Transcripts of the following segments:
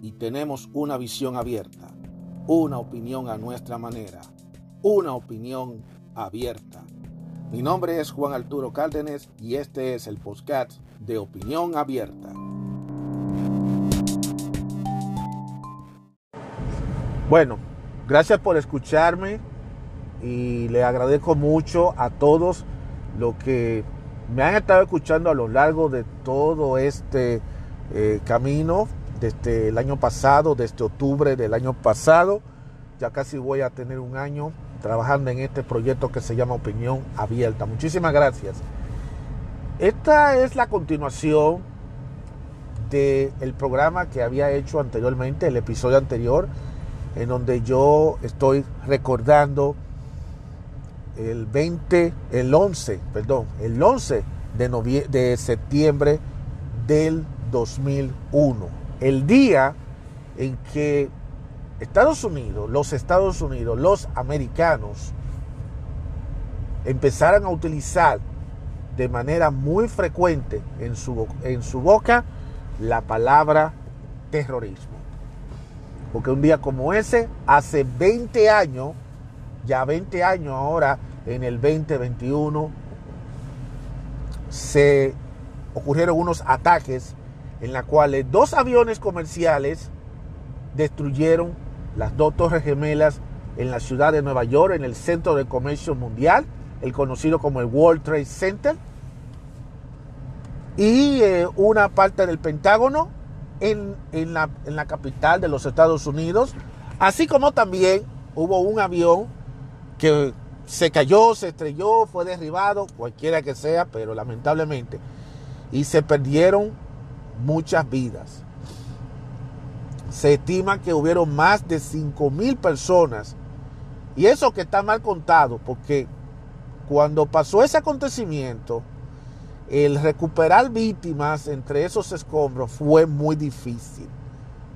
y tenemos una visión abierta, una opinión a nuestra manera, una opinión abierta. Mi nombre es Juan Arturo Cárdenas y este es el podcast de Opinión Abierta. Bueno, gracias por escucharme y le agradezco mucho a todos los que me han estado escuchando a lo largo de todo este eh, camino, desde el año pasado, desde octubre del año pasado. Ya casi voy a tener un año trabajando en este proyecto que se llama Opinión Abierta. Muchísimas gracias. Esta es la continuación del programa que había hecho anteriormente, el episodio anterior, en donde yo estoy recordando el 20, el 11, perdón, el 11 de, de septiembre del 2001, el día en que Estados Unidos, los Estados Unidos, los americanos, empezaron a utilizar de manera muy frecuente en su, en su boca la palabra terrorismo. Porque un día como ese, hace 20 años, ya 20 años ahora, en el 2021, se ocurrieron unos ataques en los cuales dos aviones comerciales destruyeron las dos torres gemelas en la ciudad de Nueva York, en el centro de comercio mundial, el conocido como el World Trade Center, y eh, una parte del Pentágono en, la, en la capital de los Estados Unidos, así como también hubo un avión que se cayó, se estrelló, fue derribado, cualquiera que sea, pero lamentablemente, y se perdieron muchas vidas. Se estima que hubieron más de 5 mil personas. Y eso que está mal contado, porque cuando pasó ese acontecimiento, el recuperar víctimas entre esos escombros fue muy difícil.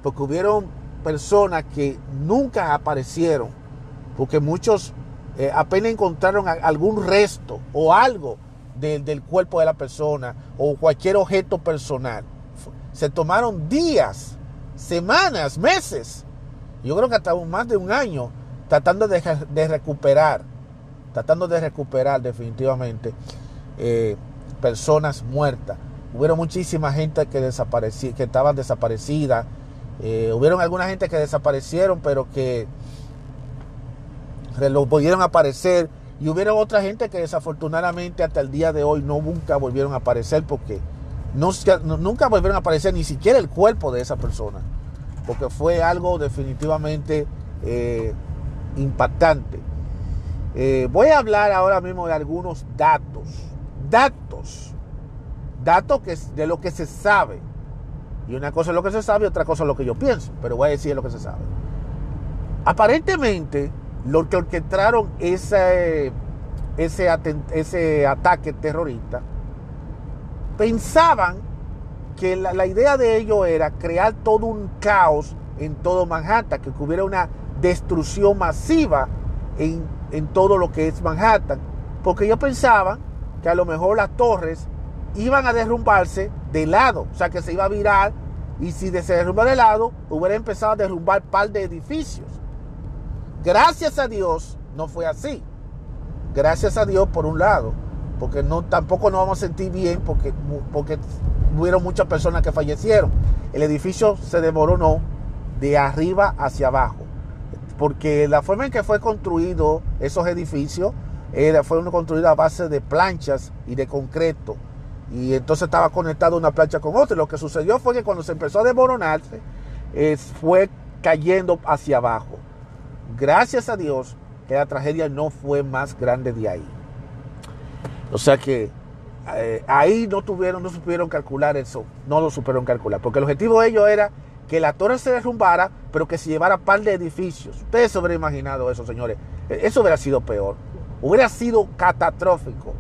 Porque hubieron personas que nunca aparecieron, porque muchos eh, apenas encontraron algún resto o algo del cuerpo de la persona o cualquier objeto personal. Se tomaron días semanas, meses, yo creo que hasta más de un año, tratando de, recuperar, tratando de recuperar definitivamente eh, personas muertas. Hubieron muchísima gente que desapareció, que estaban desaparecidas. Eh, hubieron alguna gente que desaparecieron, pero que lo pudieron aparecer. Y hubieron otra gente que desafortunadamente hasta el día de hoy no nunca volvieron a aparecer porque nunca volvieron a aparecer ni siquiera el cuerpo de esa persona, porque fue algo definitivamente eh, impactante. Eh, voy a hablar ahora mismo de algunos datos, datos, datos que, de lo que se sabe. Y una cosa es lo que se sabe y otra cosa es lo que yo pienso, pero voy a decir lo que se sabe. Aparentemente, los que orquestaron ese, ese, ese ataque terrorista pensaban que la, idea de ellos era crear todo un caos en todo Manhattan, que hubiera una destrucción masiva en, en todo lo que es Manhattan. Porque ellos pensaban que a lo mejor las torres iban a derrumbarse de lado, o sea que se iba a virar y si se derrumba de lado, hubiera empezado a derrumbar par de edificios. Gracias a Dios no fue así. Gracias a Dios por un lado porque no, tampoco nos vamos a sentir bien porque, porque hubieron muchas personas que fallecieron. El edificio se no de arriba hacia abajo, porque la forma en que fue construido esos edificios era, fue construido a base de planchas y de concreto. Y entonces estaba conectado una plancha con otra. Lo que sucedió fue que cuando se empezó a desmoronarse, fue cayendo hacia abajo. Gracias a Dios que la tragedia no fue más grande de ahí. O sea que eh, ahí no tuvieron, no supieron calcular eso, no lo supieron calcular, porque el objetivo de ellos era que la torre se derrumbara, pero que se llevara par de edificios. Ustedes se hubieran imaginado eso, señores. E, eso hubiera sido peor. Hubiera sido catastrófico.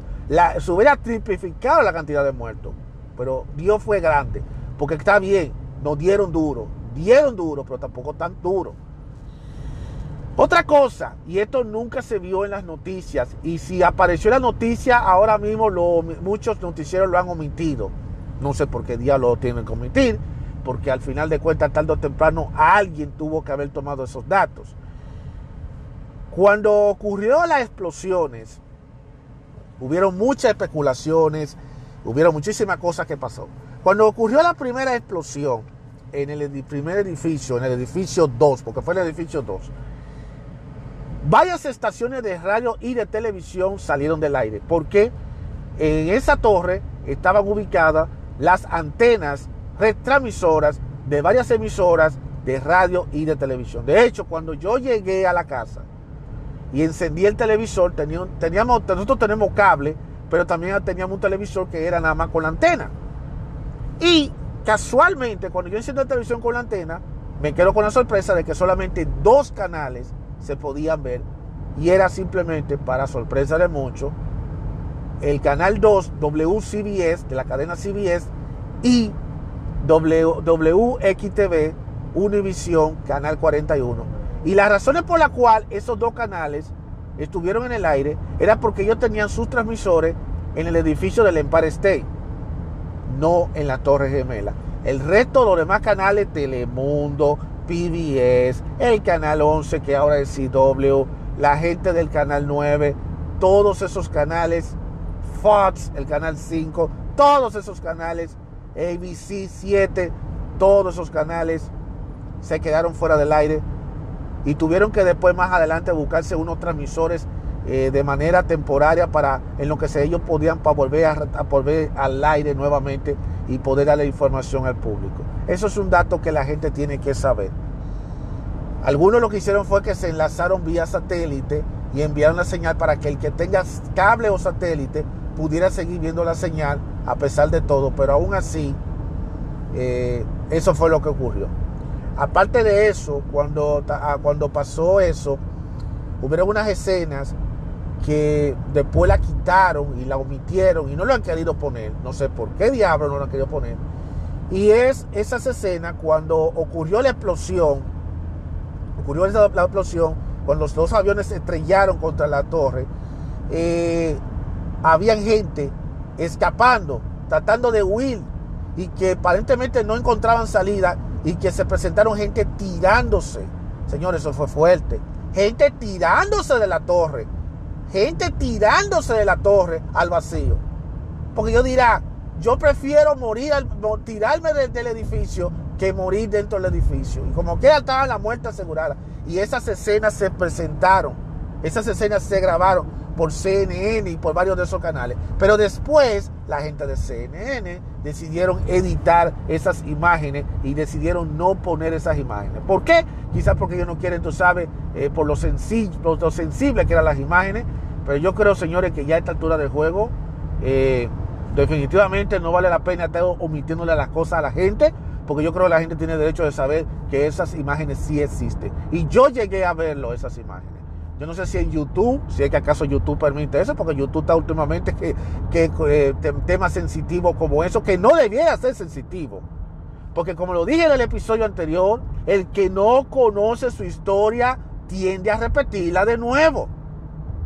se hubiera triplificado la cantidad de muertos. Pero Dios fue grande. Porque está bien, nos dieron duro. Dieron duro, pero tampoco tan duro. Otra cosa, y esto nunca se vio en las noticias, y si apareció en la noticia, ahora mismo muchos noticieros lo han omitido. No sé por qué día lo tienen que omitir, porque al final de cuentas, tarde o temprano, alguien tuvo que haber tomado esos datos. Cuando ocurrió las explosiones, hubieron muchas especulaciones, hubieron muchísimas cosas que pasó. Cuando ocurrió la primera explosión en el primer edificio, en el edificio 2, porque fue el edificio 2, Varias estaciones de radio y de televisión salieron del aire, porque en esa torre estaban ubicadas las antenas retransmisoras de varias emisoras de radio y de televisión. De hecho, cuando yo llegué a la casa y encendí el televisor, teníamos, nosotros tenemos cable, pero también teníamos un televisor que era nada más con la antena. Y casualmente, cuando yo enciendo la televisión con la antena, me quedo con la sorpresa de que solamente dos canales se podían ver y era simplemente, para sorpresa de muchos, el canal 2 WCBS de la cadena CBS y WXTV Univision Canal 41. Y las razones por las cuales esos dos canales estuvieron en el aire era porque ellos tenían sus transmisores en el edificio del Empire State, no en la Torre Gemela. El resto de los demás canales, Telemundo, PBS, el canal 11 que ahora es CW, la gente del canal 9, todos esos canales, Fox, el canal 5, todos esos canales, ABC 7, todos esos canales se quedaron fuera del aire y tuvieron que después más adelante buscarse unos transmisores eh, de manera temporaria para en lo que se, ellos podían para volver, a, volver al aire nuevamente y poder darle información al público. Eso es un dato que la gente tiene que saber. Algunos lo que hicieron fue que se enlazaron vía satélite y enviaron la señal para que el que tenga cable o satélite pudiera seguir viendo la señal a pesar de todo, pero aún así eh, eso fue lo que ocurrió. Aparte de eso, cuando, ah, cuando pasó eso, hubieron unas escenas que después la quitaron y la omitieron y no lo han querido poner. No sé por qué diablo no lo han querido poner. Y es esas escenas cuando ocurrió la explosión, ocurrió la explosión, cuando los dos aviones se estrellaron contra la torre, eh, habían gente escapando, tratando de huir y que aparentemente no encontraban salida y que se presentaron gente tirándose. Señores, eso fue fuerte. Gente tirándose de la torre gente tirándose de la torre al vacío. Porque yo dirá, yo prefiero morir, tirarme del edificio que morir dentro del edificio. Y como que estaba la muerte asegurada. Y esas escenas se presentaron, esas escenas se grabaron por CNN y por varios de esos canales. Pero después la gente de CNN decidieron editar esas imágenes y decidieron no poner esas imágenes. ¿Por qué? Quizás porque ellos no quieren, tú sabes, eh, por lo, sencillo, lo sensible que eran las imágenes. Pero yo creo, señores, que ya a esta altura del juego, eh, definitivamente no vale la pena estar omitiéndole las cosas a la gente, porque yo creo que la gente tiene derecho de saber que esas imágenes sí existen. Y yo llegué a verlo, esas imágenes. Yo no sé si en YouTube, si es que acaso YouTube permite eso, porque YouTube está últimamente que, que eh, temas sensitivos como eso, que no debiera ser sensitivo. Porque como lo dije en el episodio anterior, el que no conoce su historia tiende a repetirla de nuevo.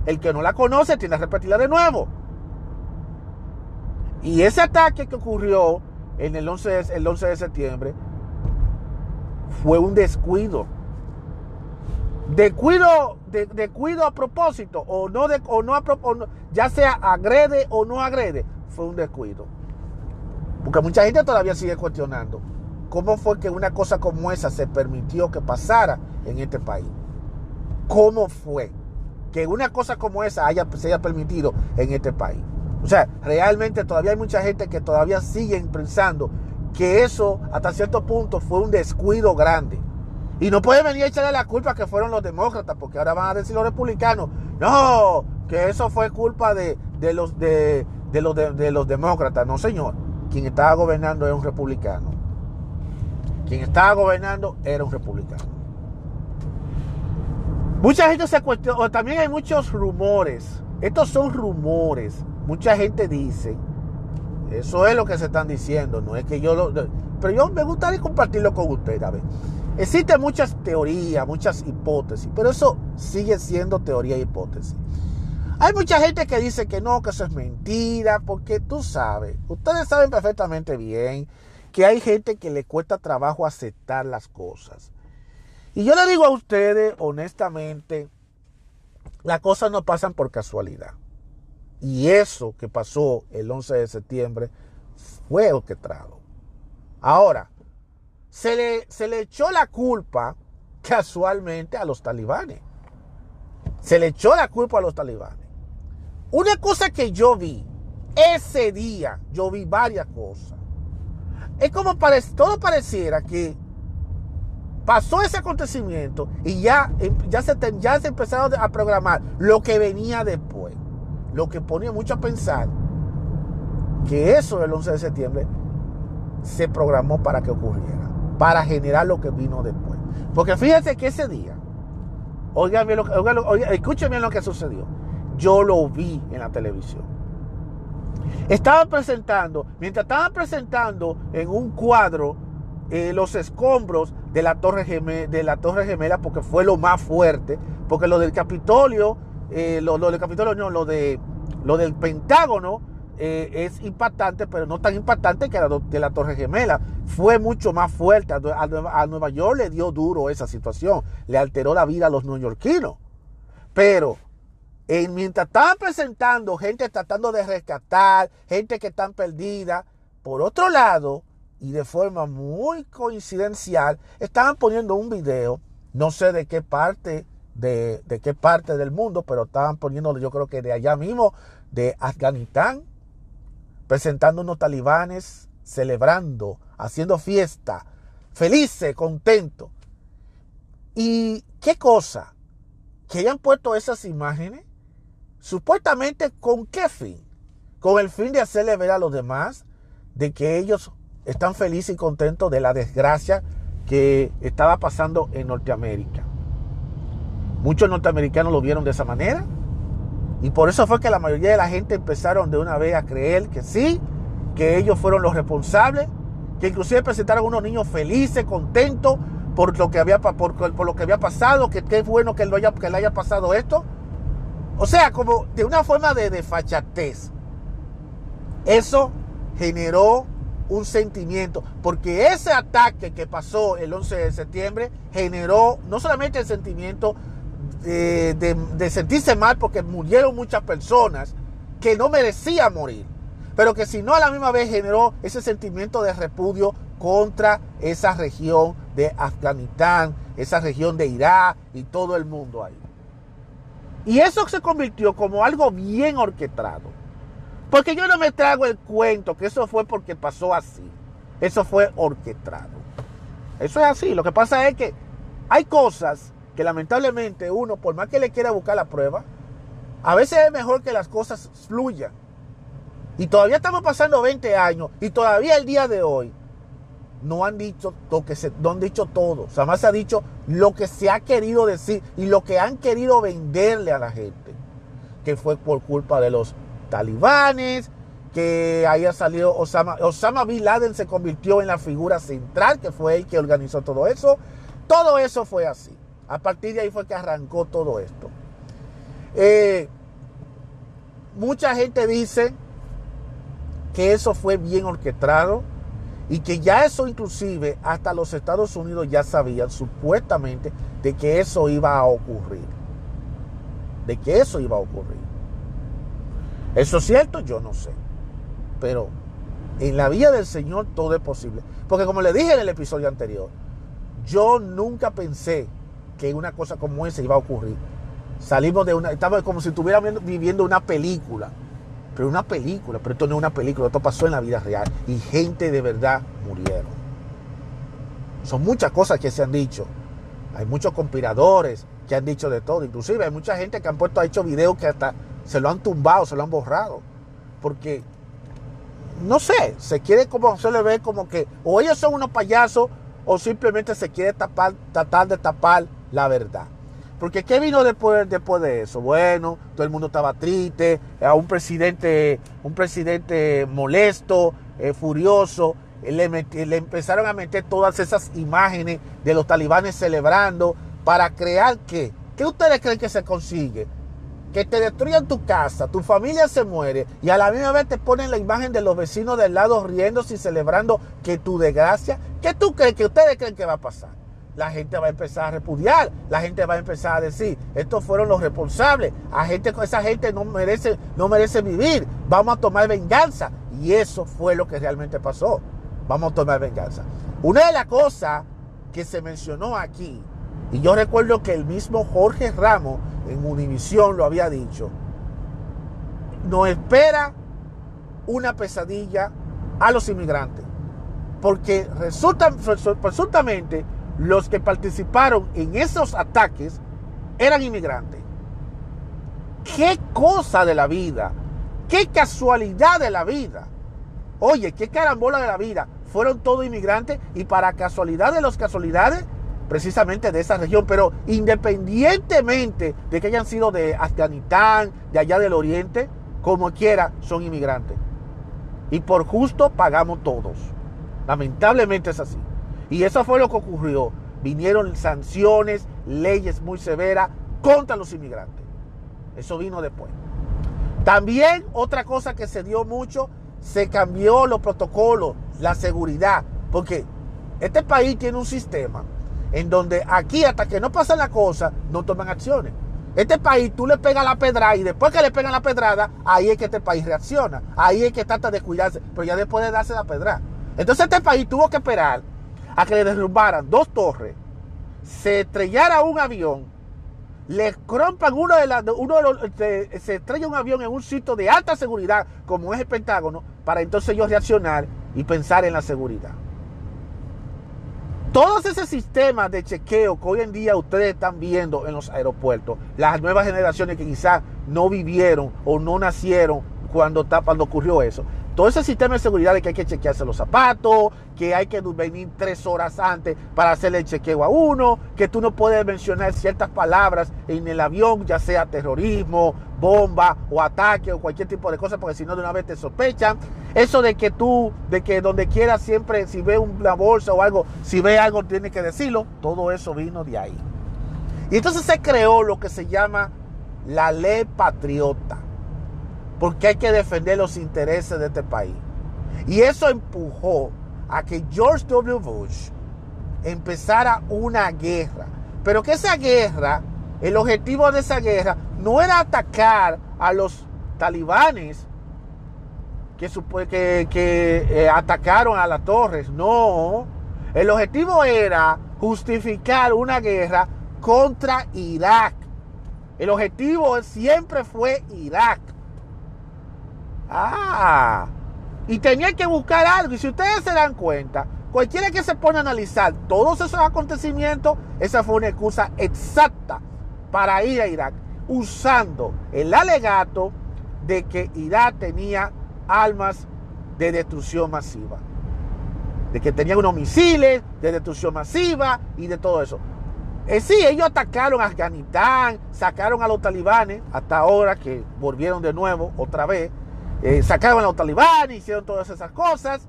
El que no la conoce tiende a repetirla de nuevo. Y ese ataque que ocurrió en el 11, el 11 de septiembre fue un descuido de cuido, a propósito o no, de, o no a propósito, ya sea agrede o no agrede, fue un descuido. Porque mucha gente todavía sigue cuestionando cómo fue que una cosa como esa se permitió que pasara en este país. ¿Cómo fue que una cosa como esa haya, se haya permitido en este país? O sea, realmente todavía hay mucha gente que todavía sigue pensando que eso hasta cierto punto fue un descuido grande. Y no puede venir a echarle la culpa que fueron los demócratas, porque ahora van a decir los republicanos, no, que eso fue culpa de, los, de, los, de, los demócratas. No, señor, quien estaba gobernando es un republicano. quien estaba gobernando era un republicano. Mucha gente se cuestiona, también hay muchos rumores. Estos son rumores. Mucha gente dice, eso es lo que se están diciendo, no es que yo lo... Pero yo me gustaría compartirlo con ustedes. A ver, existen muchas teorías, muchas hipótesis, pero eso sigue siendo teoría e hipótesis. Hay mucha gente que dice que no, que eso es mentira, porque tú sabes, ustedes saben perfectamente bien que hay gente que le cuesta trabajo aceptar las cosas. Y yo le digo a ustedes, honestamente, las cosas no pasan por casualidad. Y eso que pasó el 11 de septiembre fue orquestado. Ahora, se le, se le echó la culpa casualmente a los talibanes. Se le echó la culpa a los talibanes. Una cosa que yo vi ese día, yo vi varias cosas. Es como parece, todo pareciera que pasó ese acontecimiento y ya, ya, se, ya se empezaron a programar lo que venía después. Lo que ponía mucho a pensar que eso del 11 de septiembre se programó para que ocurriera, para generar lo que vino después. Porque fíjense que ese día, oigan bien lo, escuchen bien lo que sucedió. Yo lo vi en la televisión. Estaban presentando, mientras estaban presentando en un cuadro eh, los escombros de la, torre gemela, porque fue lo más fuerte, porque lo del Capitolio, eh, lo, del Capitolio no, lo del Pentágono eh, es impactante, pero no tan impactante que la de la Torre Gemela. Fue mucho más fuerte. A, Nueva York le dio duro esa situación, le alteró la vida a los neoyorquinos. Pero mientras estaban presentando gente tratando de rescatar, gente que están perdida, por otro lado, y de forma muy coincidencial, estaban poniendo un video, no sé de qué parte, de, de qué parte del mundo, pero estaban poniéndolo yo creo que de allá mismo, de Afganistán, presentando unos talibanes, celebrando, haciendo fiesta, felices, contentos. ¿Y qué cosa? Que hayan puesto esas imágenes Supuestamente, ¿con qué fin? Con el fin de hacerle ver a los demás de que ellos están felices y contentos de la desgracia que estaba pasando en Norteamérica. Muchos norteamericanos lo vieron de esa manera y por eso fue que la mayoría de la gente empezaron de una vez a creer que sí, que ellos fueron los responsables, que inclusive presentaron unos niños felices, contentos por lo que había, por, lo que había pasado, que qué bueno que, haya, que le haya pasado esto. O sea, como de una forma de desfachatez. Eso generó un sentimiento, porque ese ataque que pasó el 11 de septiembre generó no solamente el sentimiento de, sentirse mal porque murieron muchas personas que no merecían morir, pero que si no a la misma vez generó ese sentimiento de repudio contra esa región de Afganistán, esa región de Irak y todo el mundo ahí. Y eso se convirtió como algo bien orquestado. Porque yo no me trago el cuento que eso fue porque pasó así. Eso fue orquestado. Eso es así. Lo que pasa es que hay cosas que lamentablemente uno, por más que le quiera buscar la prueba, a veces es mejor que las cosas fluyan. Y todavía estamos pasando 20 años y todavía el día de hoy no han dicho lo que se, no han dicho todo. O sea, más se ha dicho lo que se ha querido decir y lo que han querido venderle a la gente. Que fue por culpa de los talibanes, que haya salido Osama. Osama Bin Laden se convirtió en la figura central, que fue el que organizó todo eso. Todo eso fue así. A partir de ahí fue que arrancó todo esto. Eh, mucha gente dice que eso fue bien orquestado y que ya eso inclusive hasta los Estados Unidos ya sabían supuestamente de que eso iba a ocurrir. De que eso iba a ocurrir. ¿Eso es cierto? Yo no sé. Pero en la vida del Señor todo es posible. Porque como le dije en el episodio anterior, yo nunca pensé que una cosa como esa iba a ocurrir. Salimos de una, estamos como si estuviéramos viviendo una película pero una película, pero esto no es una película, esto pasó en la vida real y gente de verdad murieron. Son muchas cosas que se han dicho. Hay muchos conspiradores que han dicho de todo. Inclusive hay mucha gente que han puesto, ha hecho videos que hasta se lo han tumbado, se lo han borrado. Porque, no sé, se quiere como se le ve como que o ellos son unos payasos o simplemente se quiere tapar, tratar de tapar la verdad. Porque ¿qué vino después, después de eso? Bueno, todo el mundo estaba triste, a un presidente, un presidente molesto, eh, furioso, le, le, empezaron a meter todas esas imágenes de los talibanes celebrando para crear que, ¿qué ustedes creen que se consigue? Que te destruyan tu casa, tu familia se muere y a la misma vez te ponen la imagen de los vecinos del lado riéndose y celebrando que tu desgracia. ¿Qué tú crees que ustedes creen que va a pasar? La gente va a empezar a repudiar, la gente va a empezar a decir, estos fueron los responsables, a gente, esa gente no merece, no merece vivir, vamos a tomar venganza. Y eso fue lo que realmente pasó, vamos a tomar venganza. Una de las cosas que se mencionó aquí, y yo recuerdo que el mismo Jorge Ramos en Univisión lo había dicho, nos espera una pesadilla a los inmigrantes, porque resulta, resultamente los que participaron en esos ataques eran inmigrantes. Qué cosa de la vida, qué casualidad de la vida. Oye, qué carambola de la vida. Fueron todos inmigrantes y para casualidad de las casualidades, precisamente de esa región, pero independientemente de que hayan sido de Afganistán, de allá del Oriente, como quiera, son inmigrantes. Y por justo pagamos todos. Lamentablemente es así. Y eso fue lo que ocurrió. Vinieron sanciones, leyes muy severas contra los inmigrantes. Eso vino después. También otra cosa que se dio mucho, se cambió los protocolos, la seguridad, porque este país tiene un sistema en donde aquí hasta que no pasa la cosa, no toman acciones. Este país tú le pegas la pedrada y después que le pegan la pedrada, ahí es que este país reacciona. Ahí es que trata de cuidarse, pero ya después de darse la pedrada. Entonces este país tuvo que esperar a que le derrumbaran dos torres, se estrellara un avión, le crompan uno de, las, uno de los, se, estrella un avión en un sitio de alta seguridad como es el Pentágono, para entonces ellos reaccionar y pensar en la seguridad. Todos esos sistemas de chequeo que hoy en día ustedes están viendo en los aeropuertos, las nuevas generaciones que quizás no vivieron o no nacieron cuando, cuando ocurrió eso, todo ese sistema de seguridad de que hay que chequearse los zapatos, que hay que venir tres horas antes para hacerle el chequeo a uno, que tú no puedes mencionar ciertas palabras en el avión, ya sea terrorismo, bomba o ataque o cualquier tipo de cosa, porque si no de una vez te sospechan. Eso de que tú, de que donde quiera siempre, si ve una bolsa o algo, si ve algo tiene que decirlo, todo eso vino de ahí. Y entonces se creó lo que se llama la ley patriota porque hay que defender los intereses de este país. Y eso empujó a que George W. Bush empezara una guerra. Pero que esa guerra, el objetivo de esa guerra no era atacar a los talibanes que, que, que eh, atacaron a las torres. No, el objetivo era justificar una guerra contra Irak. El objetivo siempre fue Irak. Ah, y tenía que buscar algo. Y si ustedes se dan cuenta, cualquiera que se pone a analizar todos esos acontecimientos, esa fue una excusa exacta para ir a Irak, usando el alegato de que Irak tenía armas de destrucción masiva. De que tenían unos misiles de destrucción masiva y de todo eso. Eh, sí, ellos atacaron a Afganistán, sacaron a los talibanes, hasta ahora que volvieron de nuevo, otra vez, eh, sacaron a los talibanes, hicieron todas esas cosas.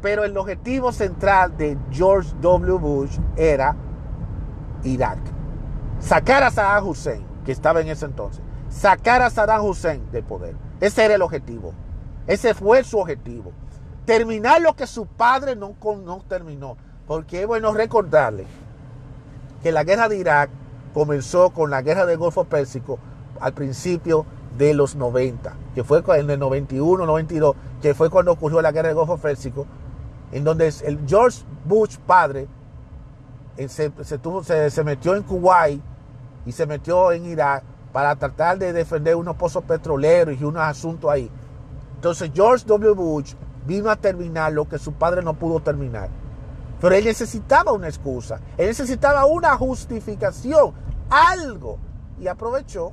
Pero el objetivo central de George W. Bush era Irak. Sacar a Saddam Hussein, que estaba en ese entonces. Sacar a Saddam Hussein del poder. Ese era el objetivo. Ese fue su objetivo. Terminar lo que su padre no, no terminó. Porque es bueno recordarle que la guerra de Irak comenzó con la guerra del Golfo Pérsico al principio de los 90, que fue en el 91, 92, que fue cuando ocurrió la guerra del Golfo Férsico, en donde el George Bush padre eh, se, se, metió en Kuwait y se metió en Irak para tratar de defender unos pozos petroleros y unos asuntos ahí. Entonces George W. Bush vino a terminar lo que su padre no pudo terminar. Pero él necesitaba una excusa, él necesitaba una justificación, algo. Y aprovechó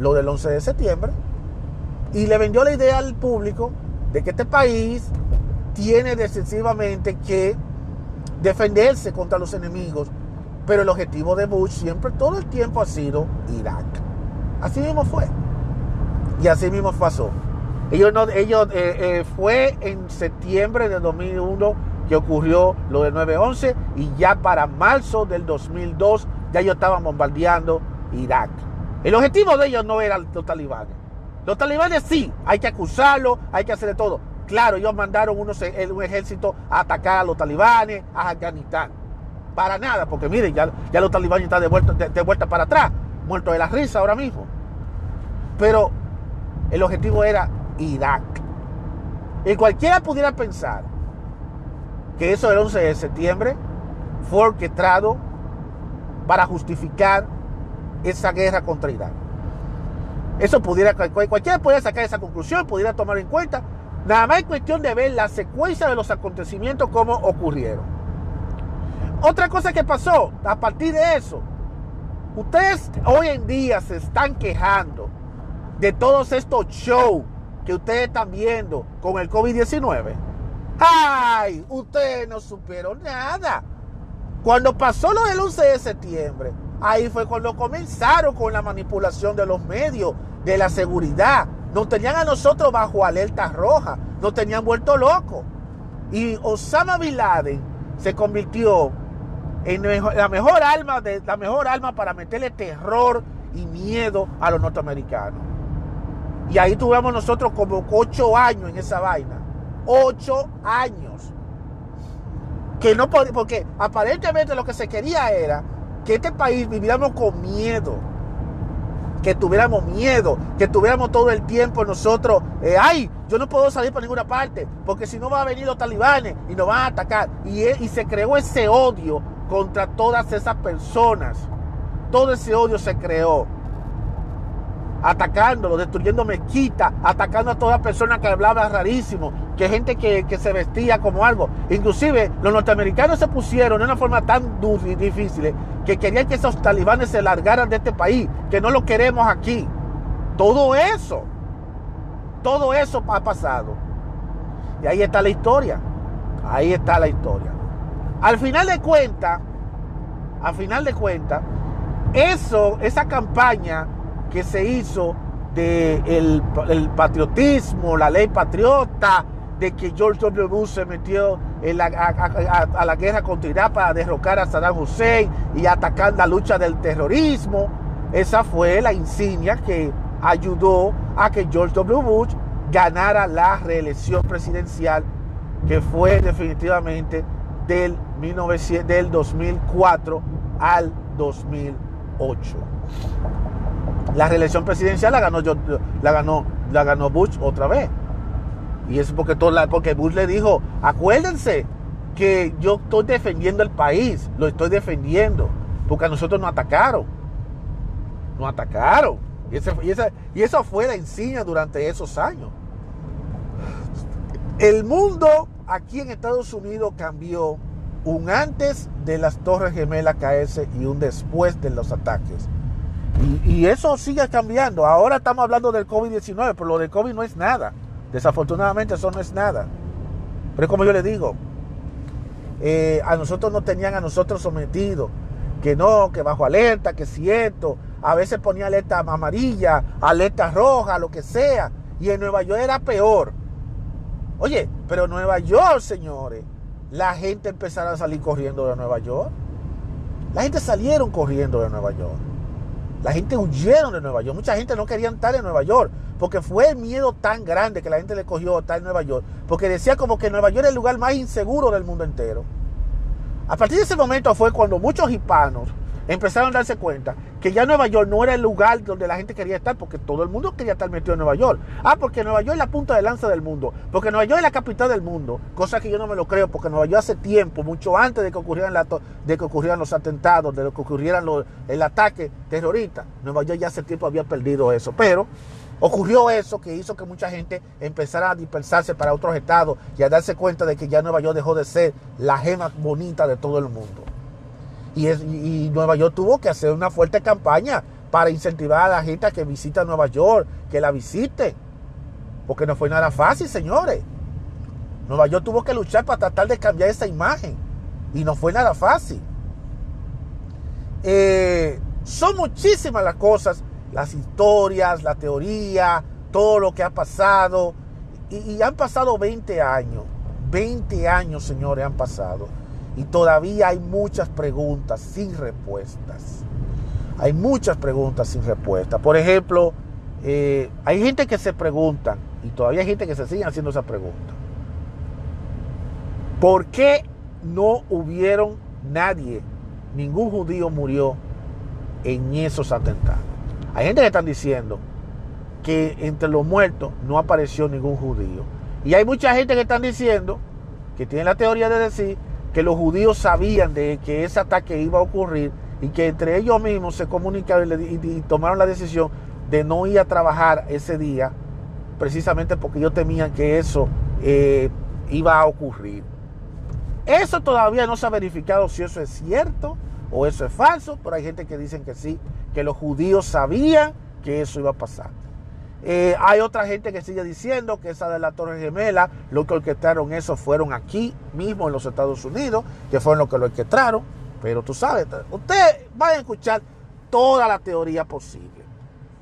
lo del 11 de septiembre y le vendió la idea al público de que este país tiene decisivamente que defenderse contra los enemigos. Pero el objetivo de Bush siempre, todo el tiempo ha sido Irak. Así mismo fue. Y así mismo pasó. Ellos, no, ellos eh, eh, fue en septiembre de 2001 que ocurrió lo de 9-11 y ya para marzo del 2002 ya ellos estaban bombardeando Irak. El objetivo de ellos no eran los talibanes. Los talibanes sí, hay que acusarlos, hay que hacer de todo. Claro, ellos mandaron unos, un ejército a atacar a los talibanes, a Afganistán. Para nada, porque miren, ya, los talibanes están de vuelta, de vuelta para atrás, muertos de la risa ahora mismo. Pero el objetivo era Irak. Y cualquiera pudiera pensar que eso del 11 de septiembre fue orquestado para justificar esa guerra contra Irak. Eso pudiera, cualquiera pudiera sacar esa conclusión, pudiera tomar en cuenta. Nada más es cuestión de ver la secuencia de los acontecimientos, cómo ocurrieron. Otra cosa que pasó a partir de eso, ustedes hoy en día se están quejando de todos estos shows que ustedes están viendo con el COVID-19. ¡Ay! Ustedes no supieron nada. Cuando pasó lo del 11 de septiembre, ahí fue cuando comenzaron con la manipulación de los medios, de la seguridad. Nos tenían a nosotros bajo alerta roja, nos tenían vuelto locos. Y Osama Bin Laden se convirtió en la mejor alma de, la mejor para meterle terror y miedo a los norteamericanos. Y ahí tuvimos nosotros como ocho años en esa vaina. Ocho años. Que no porque aparentemente lo que se quería era que este país viviéramos con miedo. Que tuviéramos miedo, que tuviéramos todo el tiempo nosotros, eh, ay, yo no puedo salir para ninguna parte, porque si no van a venir los talibanes y nos van a atacar. Y, y se creó ese odio contra todas esas personas. Todo ese odio se creó atacándolo, destruyendo mezquitas, atacando a toda persona que hablaba rarísimo, que gente que, se vestía como algo. Inclusive los norteamericanos se pusieron de una forma tan difícil que querían que esos talibanes se largaran de este país, que no lo queremos aquí. Todo eso, todo eso ha pasado. Y ahí está la historia. Ahí está la historia. Al final de cuentas, al final de cuentas, eso, esa campaña que se hizo de patriotismo, la ley patriota, de que George W. Bush se metió a, la guerra contra Irak para derrocar a Saddam Hussein y atacar la lucha del terrorismo. Esa fue la insignia que ayudó a que George W. Bush ganara la reelección presidencial, que fue definitivamente del, 19, del 2004 al 2008. La reelección presidencial la ganó, la ganó, la ganó Bush otra vez. Y es porque, todo porque Bush le dijo, acuérdense que yo estoy defendiendo el país, lo estoy defendiendo, porque a nosotros nos atacaron. Nos atacaron. Y, ese, y, eso fue la insignia durante esos años. El mundo aquí en Estados Unidos cambió un antes de las Torres Gemelas caerse y un después de los ataques. Y, eso sigue cambiando. Ahora estamos hablando del COVID-19, pero lo del COVID no es nada. Desafortunadamente eso no es nada. Pero como yo le digo, eh, a nosotros no tenían a nosotros sometidos. Que no, que bajo alerta, que cierto. A veces ponía alerta amarilla, alerta roja, lo que sea. Y en Nueva York era peor. Oye, pero Nueva York, señores, la gente empezará a salir corriendo de Nueva York. La gente salieron corriendo de Nueva York. La gente huyeron de Nueva York. Mucha gente no quería estar en Nueva York porque fue el miedo tan grande que la gente le cogió estar en Nueva York. Porque decía como que Nueva York es el lugar más inseguro del mundo entero. A partir de ese momento fue cuando muchos hispanos empezaron a darse cuenta que ya Nueva York no era el lugar donde la gente quería estar, porque todo el mundo quería estar metido en Nueva York. Ah, porque Nueva York es la punta de lanza del mundo, porque Nueva York es la capital del mundo, cosa que yo no me lo creo, porque Nueva York hace tiempo, mucho antes de que ocurrieran, de que ocurrieran los atentados, de que ocurrieran el ataque terrorista, Nueva York ya hace tiempo había perdido eso, pero ocurrió eso que hizo que mucha gente empezara a dispersarse para otros estados y a darse cuenta de que ya Nueva York dejó de ser la gema bonita de todo el mundo. Y, Nueva York tuvo que hacer una fuerte campaña para incentivar a la gente a que visite Nueva York, que la visite. Porque no fue nada fácil, señores. Nueva York tuvo que luchar para tratar de cambiar esa imagen. Y no fue nada fácil. Eh, son muchísimas las cosas, las historias, la teoría, todo lo que ha pasado. Y, han pasado 20 años. 20 años, señores, han pasado. Y todavía hay muchas preguntas sin respuestas. Hay muchas preguntas sin respuesta. Por ejemplo, eh, hay gente que se pregunta, y todavía hay gente que se sigue haciendo esa pregunta. ¿Por qué no hubieron nadie, ningún judío murió en esos atentados? Hay gente que están diciendo que entre los muertos no apareció ningún judío. Y hay mucha gente que están diciendo, que tiene la teoría de decir, que los judíos sabían de que ese ataque iba a ocurrir y que entre ellos mismos se comunicaron y, tomaron la decisión de no ir a trabajar ese día, precisamente porque ellos temían que eso eh, iba a ocurrir. Eso todavía no se ha verificado si eso es cierto o eso es falso, pero hay gente que dicen que sí, que los judíos sabían que eso iba a pasar. Eh, hay otra gente que sigue diciendo que esa de la Torre Gemela, lo que orquestaron eso fueron aquí mismo en los Estados Unidos, que fueron los que lo orquestaron. Pero tú sabes, ustedes van a escuchar toda la teoría posible.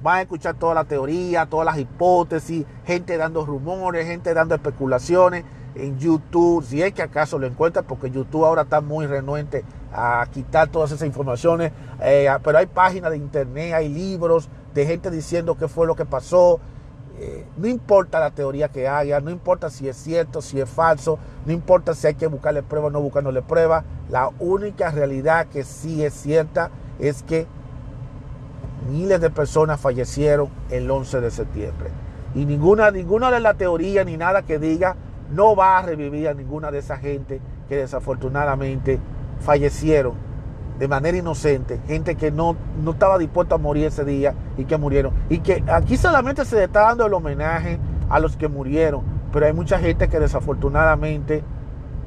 Van a escuchar toda la teoría, todas las hipótesis, gente dando rumores, gente dando especulaciones en YouTube, si es que acaso lo encuentran, porque YouTube ahora está muy renuente a quitar todas esas informaciones, eh, pero hay páginas de internet, hay libros de gente diciendo qué fue lo que pasó. Eh, no importa la teoría que haya, no importa si es cierto, si es falso, no importa si hay que buscarle pruebas o no buscándole pruebas, la única realidad que sí es cierta es que miles de personas fallecieron el 11 de septiembre. Y ninguna, ninguna de la teoría ni nada que diga no va a revivir a ninguna de esa gente que desafortunadamente fallecieron de manera inocente, gente que no, no estaba dispuesta a morir ese día y que murieron. Y que aquí solamente se está dando el homenaje a los que murieron, pero hay mucha gente que desafortunadamente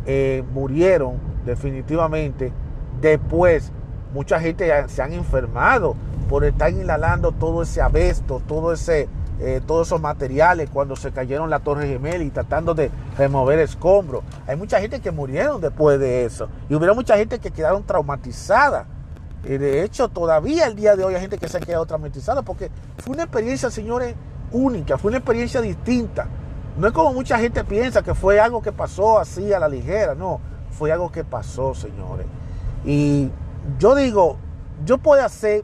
eh, murieron definitivamente después. Mucha gente se han enfermado por estar inhalando todo ese abesto, todo ese, eh, todos esos materiales cuando se cayeron la Torre Gemela y tratando de remover escombros. Hay mucha gente que murieron después de eso y hubo mucha gente que quedaron traumatizadas. Y de hecho, todavía el día de hoy hay gente que se ha quedado traumatizada porque fue una experiencia, señores, única, fue una experiencia distinta. No es como mucha gente piensa que fue algo que pasó así a la ligera, no, fue algo que pasó, señores. Y yo digo, yo puedo hacer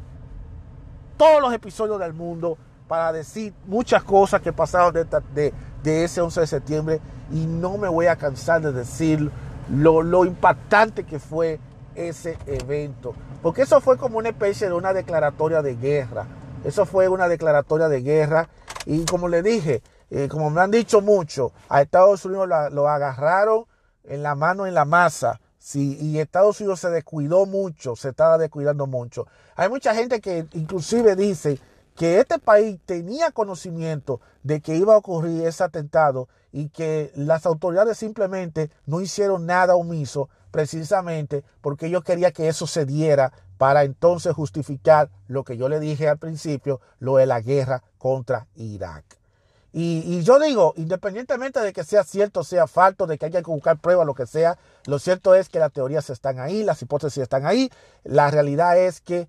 todos los episodios del mundo para decir muchas cosas que pasaron de, de, ese 11 de septiembre y no me voy a cansar de decir lo, lo impactante que fue ese evento. Porque eso fue como una especie de una declaratoria de guerra. Eso fue una declaratoria de guerra. Y como le dije, eh, como me han dicho mucho, a Estados Unidos lo, agarraron en la mano en la masa. Sí, y Estados Unidos se descuidó mucho, se estaba descuidando mucho. Hay mucha gente que inclusive dice que este país tenía conocimiento de que iba a ocurrir ese atentado y que las autoridades simplemente no hicieron nada omiso precisamente porque ellos querían que eso se diera para entonces justificar lo que yo le dije al principio, lo de la guerra contra Irak. Y, yo digo, independientemente de que sea cierto o sea falso, de que haya que buscar pruebas, lo que sea, lo cierto es que las teorías están ahí, las hipótesis están ahí. La realidad es que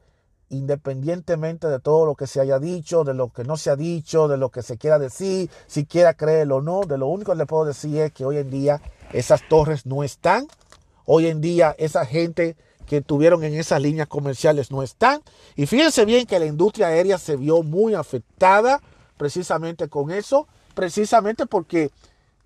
independientemente de todo lo que se haya dicho, de lo que no se ha dicho, de lo que se quiera decir, si quiera creerlo o no, de lo único que le puedo decir es que hoy en día esas torres no están, hoy en día esa gente que tuvieron en esas líneas comerciales no están, y fíjense bien que la industria aérea se vio muy afectada precisamente con eso, precisamente porque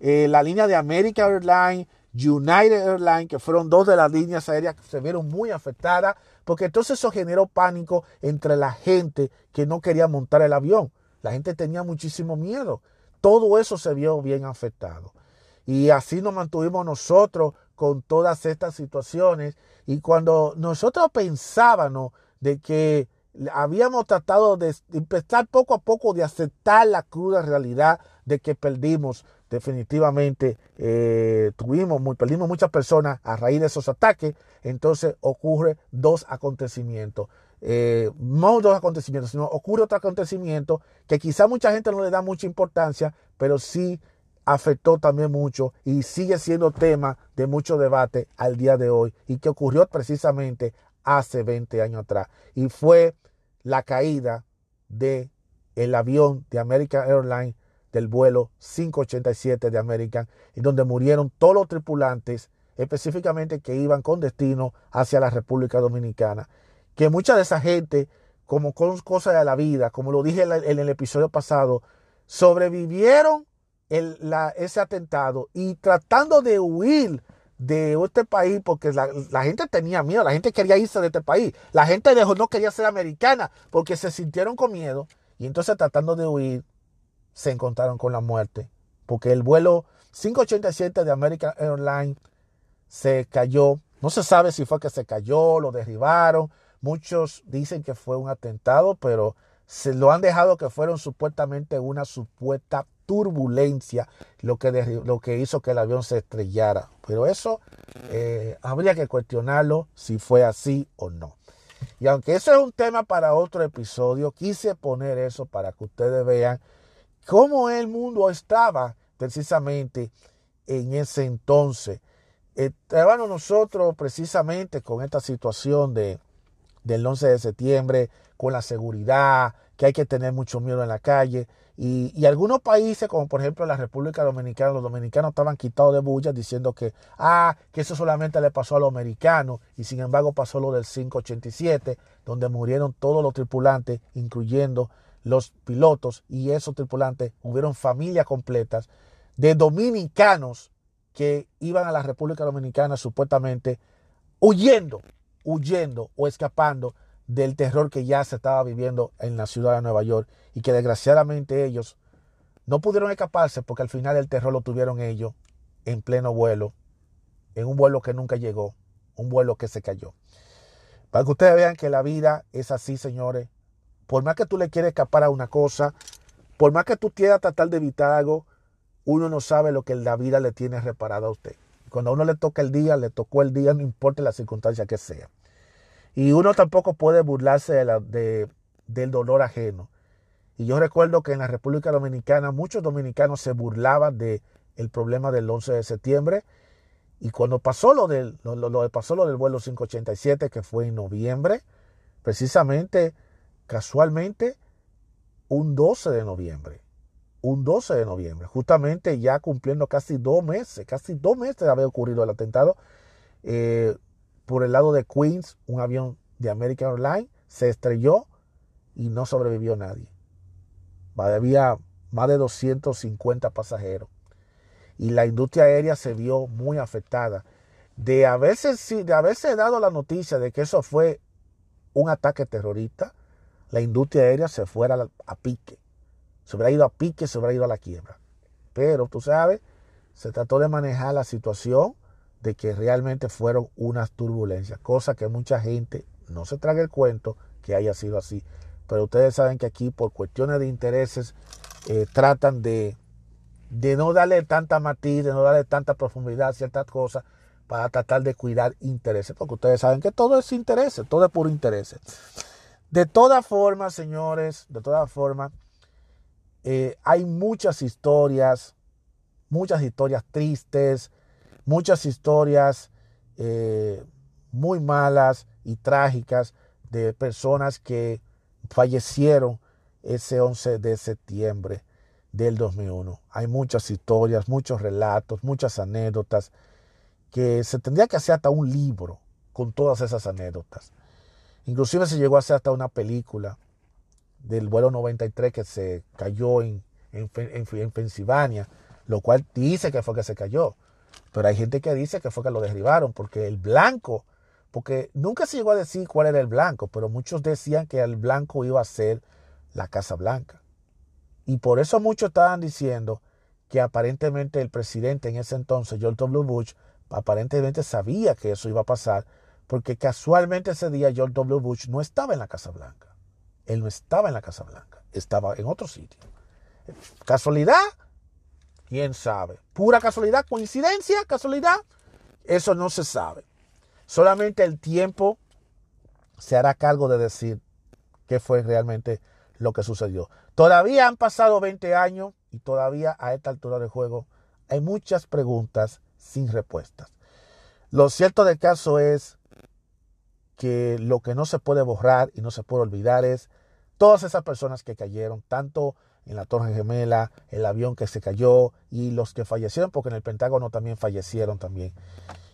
eh, la línea de American Airlines, United Airlines, que fueron dos de las líneas aéreas que se vieron muy afectadas, porque entonces eso generó pánico entre la gente que no quería montar el avión. La gente tenía muchísimo miedo. Todo eso se vio bien afectado. Y así nos mantuvimos nosotros con todas estas situaciones. Y cuando nosotros pensábamos de que habíamos tratado de empezar poco a poco de aceptar la cruda realidad de que perdimos definitivamente, eh, tuvimos, perdimos muchas personas a raíz de esos ataques, entonces ocurre dos acontecimientos. Eh, no dos acontecimientos, sino ocurre otro acontecimiento que quizá mucha gente no le da mucha importancia, pero sí afectó también mucho y sigue siendo tema de mucho debate al día de hoy y que ocurrió precisamente hace 20 años atrás y fue la caída de el avión de American Airlines del vuelo 587 de American, en donde murieron todos los tripulantes, específicamente que iban con destino hacia la República Dominicana. Que mucha de esa gente, como con cosas de la vida, como lo dije en el episodio pasado, sobrevivieron el, ese atentado y tratando de huir de este país porque la, gente tenía miedo, la gente quería irse de este país, la gente dejó, no quería ser americana porque se sintieron con miedo y entonces tratando de huir se encontraron con la muerte porque el vuelo 587 de American Airlines se cayó, no se sabe si fue que se cayó, lo derribaron, muchos dicen que fue un atentado, pero se lo han dejado que fueron supuestamente una supuesta turbulencia lo que, lo que hizo que el avión se estrellara. Pero eso eh, habría que cuestionarlo si fue así o no. Y aunque eso es un tema para otro episodio, quise poner eso para que ustedes vean cómo el mundo estaba precisamente en ese entonces. Estábamos nosotros precisamente con esta situación de, del 11 de septiembre, con la seguridad, que hay que tener mucho miedo en la calle. Y, algunos países, como por ejemplo la República Dominicana, los dominicanos estaban quitados de bullas diciendo que, ah, que eso solamente le pasó a los americanos y sin embargo pasó lo del 587, donde murieron todos los tripulantes, incluyendo los pilotos y esos tripulantes, hubieron familias completas de dominicanos que iban a la República Dominicana supuestamente huyendo, huyendo o escapando del terror que ya se estaba viviendo en la ciudad de Nueva York y que desgraciadamente ellos no pudieron escaparse porque al final el terror lo tuvieron ellos en pleno vuelo, en un vuelo que nunca llegó, un vuelo que se cayó. Para que ustedes vean que la vida es así, señores. Por más que tú le quieras escapar a una cosa, por más que tú quieras tratar de evitar algo, uno no sabe lo que la vida le tiene reparado a usted. Cuando a uno le toca el día, le tocó el día, no importa la circunstancia que sea. Y uno tampoco puede burlarse de del dolor ajeno. Y yo recuerdo que en la República Dominicana muchos dominicanos se burlaban del el problema del 11 de septiembre. Y cuando pasó lo, del, lo, pasó lo del vuelo 587, que fue en noviembre, precisamente, casualmente, un 12 de noviembre. Un 12 de noviembre, justamente ya cumpliendo casi dos meses, casi dos meses de haber ocurrido el atentado. Eh, por el lado de Queens, un avión de American Airlines se estrelló y no sobrevivió nadie. Había más de 250 pasajeros. Y la industria aérea se vio muy afectada. De haberse, de haberse dado la noticia de que eso fue un ataque terrorista, la industria aérea se fuera a pique. Se hubiera ido a pique, se hubiera ido a la quiebra. Pero, tú sabes, se trató de manejar la situación de que realmente fueron unas turbulencias, cosa que mucha gente no se traga el cuento que haya sido así. Pero ustedes saben que aquí por cuestiones de intereses eh, tratan de, de no darle tanta matiz, de no darle tanta profundidad a ciertas cosas para tratar de cuidar intereses, porque ustedes saben que todo es interés, todo es puro interés. De todas formas, señores, de todas formas, eh, hay muchas historias, muchas historias tristes, muchas historias eh, muy malas y trágicas de personas que fallecieron ese 11 de septiembre del 2001. Hay muchas historias, muchos relatos, muchas anécdotas que se tendría que hacer hasta un libro con todas esas anécdotas. Inclusive se llegó a hacer hasta una película del vuelo 93 que se cayó en, en, en Pensilvania, lo cual dice que fue que se cayó. Pero hay gente que dice que fue que lo derribaron porque el blanco, porque nunca se llegó a decir cuál era el blanco, pero muchos decían que el blanco iba a ser la Casa Blanca. Y por eso muchos estaban diciendo que aparentemente el presidente en ese entonces, George W. Bush, aparentemente sabía que eso iba a pasar, porque casualmente ese día George W. Bush no estaba en la Casa Blanca. Él no estaba en la Casa Blanca, estaba en otro sitio. ¿Casualidad? ¿Quién sabe? ¿Pura casualidad? ¿Coincidencia? ¿Casualidad? Eso no se sabe. Solamente el tiempo se hará cargo de decir qué fue realmente lo que sucedió. Todavía han pasado 20 años y todavía a esta altura del juego hay muchas preguntas sin respuestas. Lo cierto del caso es que lo que no se puede borrar y no se puede olvidar es todas esas personas que cayeron, tanto en la Torre Gemela, el avión que se cayó y los que fallecieron, porque en el Pentágono también fallecieron también,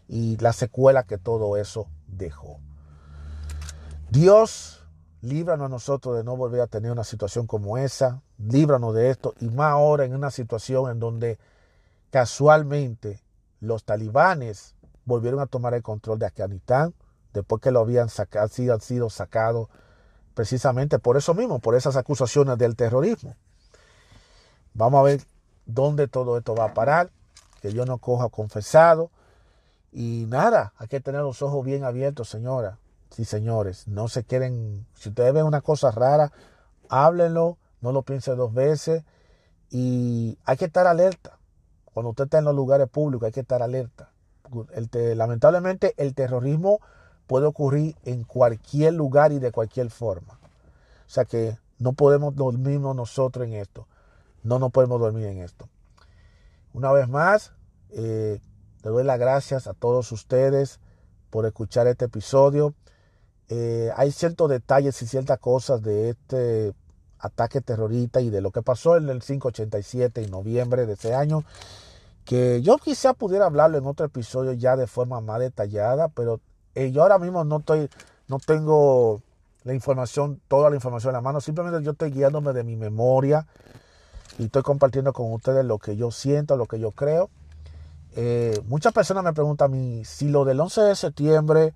y la secuela que todo eso dejó. Dios, líbranos a nosotros de no volver a tener una situación como esa, líbranos de esto, y más ahora en una situación en donde casualmente los talibanes volvieron a tomar el control de Afganistán, después que lo habían sacado, sido, sido sacados precisamente por eso mismo, por esas acusaciones del terrorismo. Vamos a ver dónde todo esto va a parar, que yo no coja confesado. Y nada, hay que tener los ojos bien abiertos, señora. Sí, señores, no se queden, si ustedes ven una cosa rara, háblenlo, no lo piensen dos veces y hay que estar alerta. Cuando usted está en los lugares públicos hay que estar alerta. lamentablemente el terrorismo puede ocurrir en cualquier lugar y de cualquier forma. O sea que no podemos dormirnos nosotros en esto. No nos podemos dormir en esto. Una vez más, eh, doy las gracias a todos ustedes por escuchar este episodio. Eh, hay ciertos detalles y ciertas cosas de este ataque terrorista y de lo que pasó en el 587 en noviembre de ese año que yo quizá pudiera hablarlo en otro episodio ya de forma más detallada, pero eh, yo ahora mismo no estoy, no tengo la información, toda la información en la mano, simplemente yo estoy guiándome de mi memoria y estoy compartiendo con ustedes lo que yo siento, lo que yo creo. Eh, muchas personas me preguntan a mí si lo del 11 de septiembre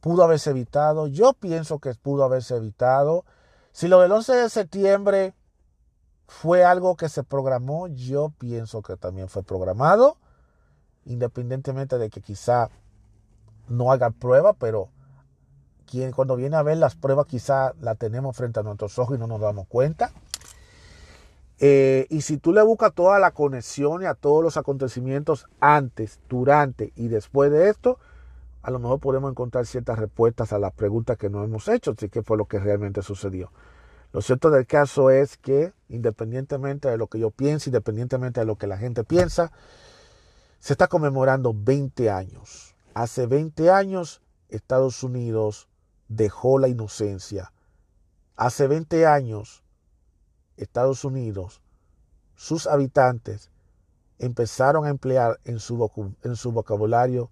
pudo haberse evitado. Yo pienso que pudo haberse evitado. Si lo del 11 de septiembre fue algo que se programó, yo pienso que también fue programado, independientemente de que quizá no haga prueba, pero quien, cuando viene a ver las pruebas quizá la tenemos frente a nuestros ojos y no nos damos cuenta. Eh, y si tú le buscas toda la conexión y a todos los acontecimientos antes, durante y después de esto, a lo mejor podemos encontrar ciertas respuestas a las preguntas que nos hemos hecho, si qué fue lo que realmente sucedió. Lo cierto del caso es que, independientemente de lo que yo piense, independientemente de lo que la gente piensa, se está conmemorando 20 años. Hace 20 años Estados Unidos dejó la inocencia. Hace 20 años Estados Unidos, sus habitantes empezaron a emplear en su, en su vocabulario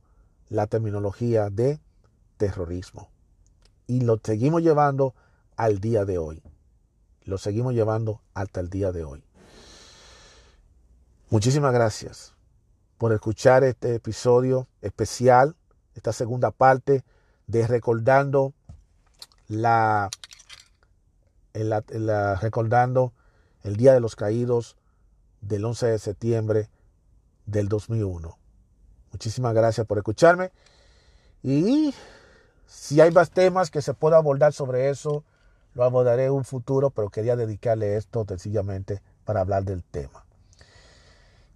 la terminología de terrorismo. Y lo seguimos llevando al día de hoy. Lo seguimos llevando hasta el día de hoy. Muchísimas gracias por escuchar este episodio especial, esta segunda parte de recordando la, recordando el Día de los Caídos del 11 de septiembre del 2001. Muchísimas gracias por escucharme. Y si hay más temas que se pueda abordar sobre eso, lo abordaré en un futuro, pero quería dedicarle esto sencillamente para hablar del tema.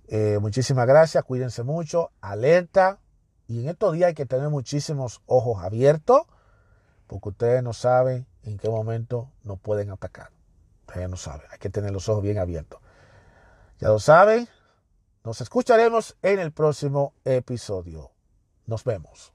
Eh, muchísimas gracias, cuídense mucho, alerta. Y en estos días hay que tener muchísimos ojos abiertos, porque ustedes no saben en qué momento nos pueden atacar. Ustedes no saben, hay que tener los ojos bien abiertos. Ya lo saben, nos escucharemos en el próximo episodio. Nos vemos.